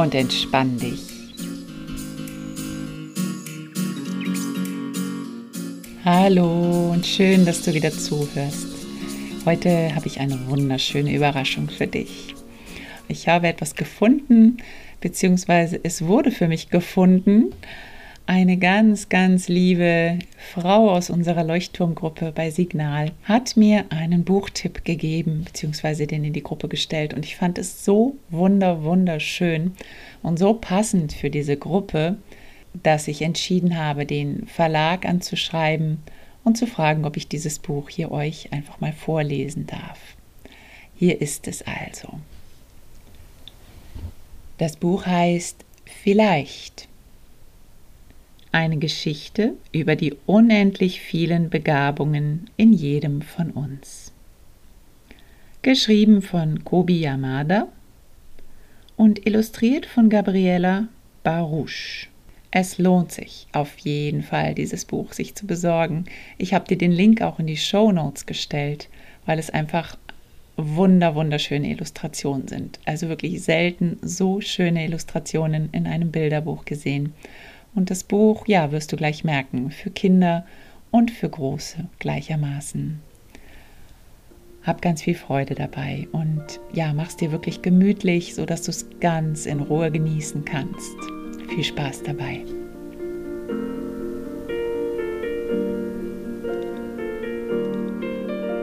und entspann dich. Hallo und schön, dass du wieder zuhörst. Heute habe ich eine wunderschöne Überraschung für dich. Ich habe etwas gefunden, beziehungsweise es wurde für mich gefunden eine ganz, ganz liebe Frau aus unserer Leuchtturmgruppe bei Signal hat mir einen Buchtipp gegeben, beziehungsweise den in die Gruppe gestellt. Und ich fand es so wunder, wunderschön und so passend für diese Gruppe, dass ich entschieden habe, den Verlag anzuschreiben und zu fragen, ob ich dieses Buch hier euch einfach mal vorlesen darf. Hier ist es also. Das Buch heißt Vielleicht eine Geschichte über die unendlich vielen Begabungen in jedem von uns. Geschrieben von Kobi Yamada und illustriert von Gabriela Baruch. Es lohnt sich auf jeden Fall, dieses Buch sich zu besorgen. Ich habe dir den Link auch in die Show Notes gestellt, weil es einfach wunder wunderschöne Illustrationen sind. Also wirklich selten so schöne Illustrationen in einem Bilderbuch gesehen. Und das Buch, ja, wirst du gleich merken, für Kinder und für Große gleichermaßen. Hab ganz viel Freude dabei und ja, mach's dir wirklich gemütlich, sodass du es ganz in Ruhe genießen kannst. Viel Spaß dabei.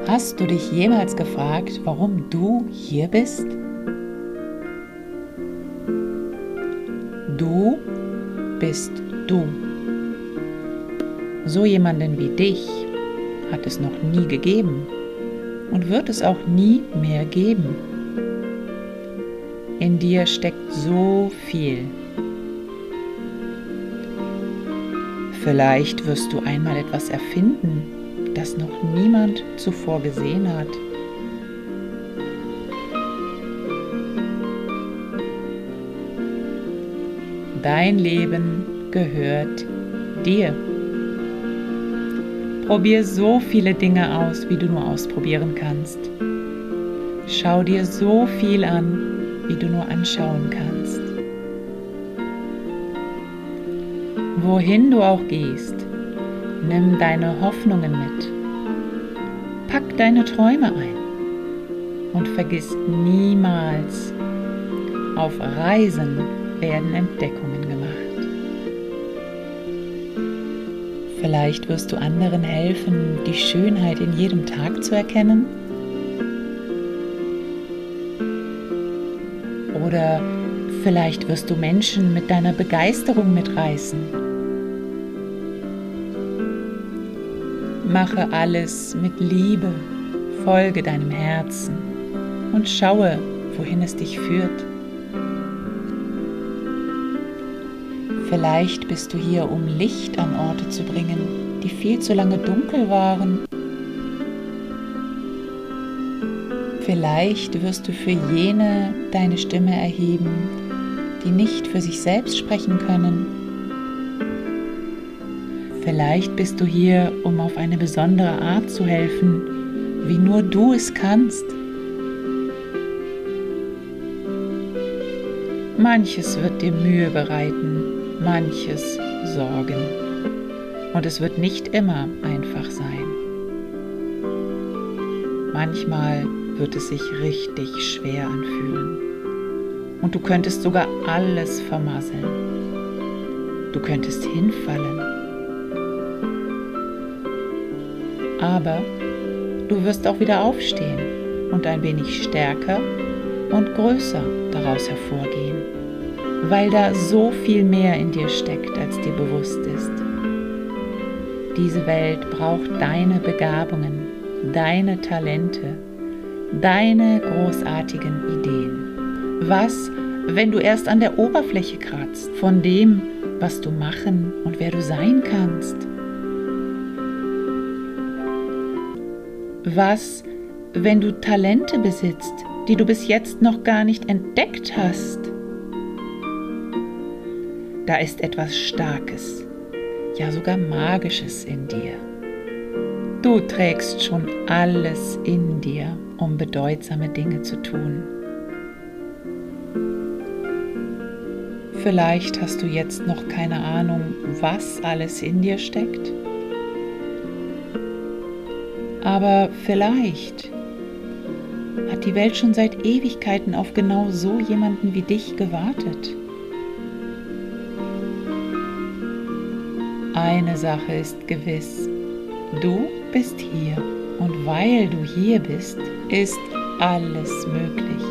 Hast du dich jemals gefragt, warum du hier bist? Du bist du. So jemanden wie dich hat es noch nie gegeben und wird es auch nie mehr geben. In dir steckt so viel. Vielleicht wirst du einmal etwas erfinden, das noch niemand zuvor gesehen hat. Dein Leben gehört dir. Probier so viele Dinge aus, wie du nur ausprobieren kannst. Schau dir so viel an, wie du nur anschauen kannst. Wohin du auch gehst, nimm deine Hoffnungen mit. Pack deine Träume ein und vergiss niemals, auf Reisen werden Entdeckungen gemacht. Vielleicht wirst du anderen helfen, die Schönheit in jedem Tag zu erkennen. Oder vielleicht wirst du Menschen mit deiner Begeisterung mitreißen. Mache alles mit Liebe, folge deinem Herzen und schaue, wohin es dich führt. Vielleicht bist du hier, um Licht an Orte zu bringen, die viel zu lange dunkel waren. Vielleicht wirst du für jene deine Stimme erheben, die nicht für sich selbst sprechen können. Vielleicht bist du hier, um auf eine besondere Art zu helfen, wie nur du es kannst. Manches wird dir Mühe bereiten, manches sorgen. Und es wird nicht immer einfach sein. Manchmal wird es sich richtig schwer anfühlen. Und du könntest sogar alles vermasseln. Du könntest hinfallen. Aber du wirst auch wieder aufstehen und ein wenig stärker und größer daraus hervorgehen weil da so viel mehr in dir steckt, als dir bewusst ist. Diese Welt braucht deine Begabungen, deine Talente, deine großartigen Ideen. Was, wenn du erst an der Oberfläche kratzt von dem, was du machen und wer du sein kannst? Was, wenn du Talente besitzt, die du bis jetzt noch gar nicht entdeckt hast? Da ist etwas Starkes, ja sogar Magisches in dir. Du trägst schon alles in dir, um bedeutsame Dinge zu tun. Vielleicht hast du jetzt noch keine Ahnung, was alles in dir steckt. Aber vielleicht hat die Welt schon seit Ewigkeiten auf genau so jemanden wie dich gewartet. Eine Sache ist gewiss, du bist hier. Und weil du hier bist, ist alles möglich.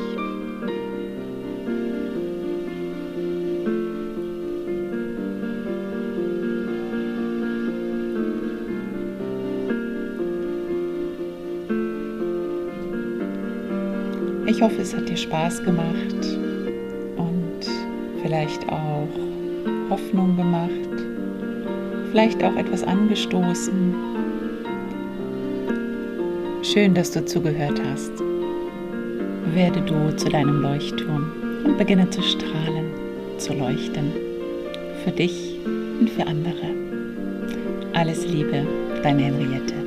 Ich hoffe, es hat dir Spaß gemacht und vielleicht auch Hoffnung gemacht, vielleicht auch etwas angestoßen. Schön, dass du zugehört hast. Werde du zu deinem Leuchtturm und beginne zu strahlen, zu leuchten. Für dich und für andere. Alles Liebe, deine Henriette.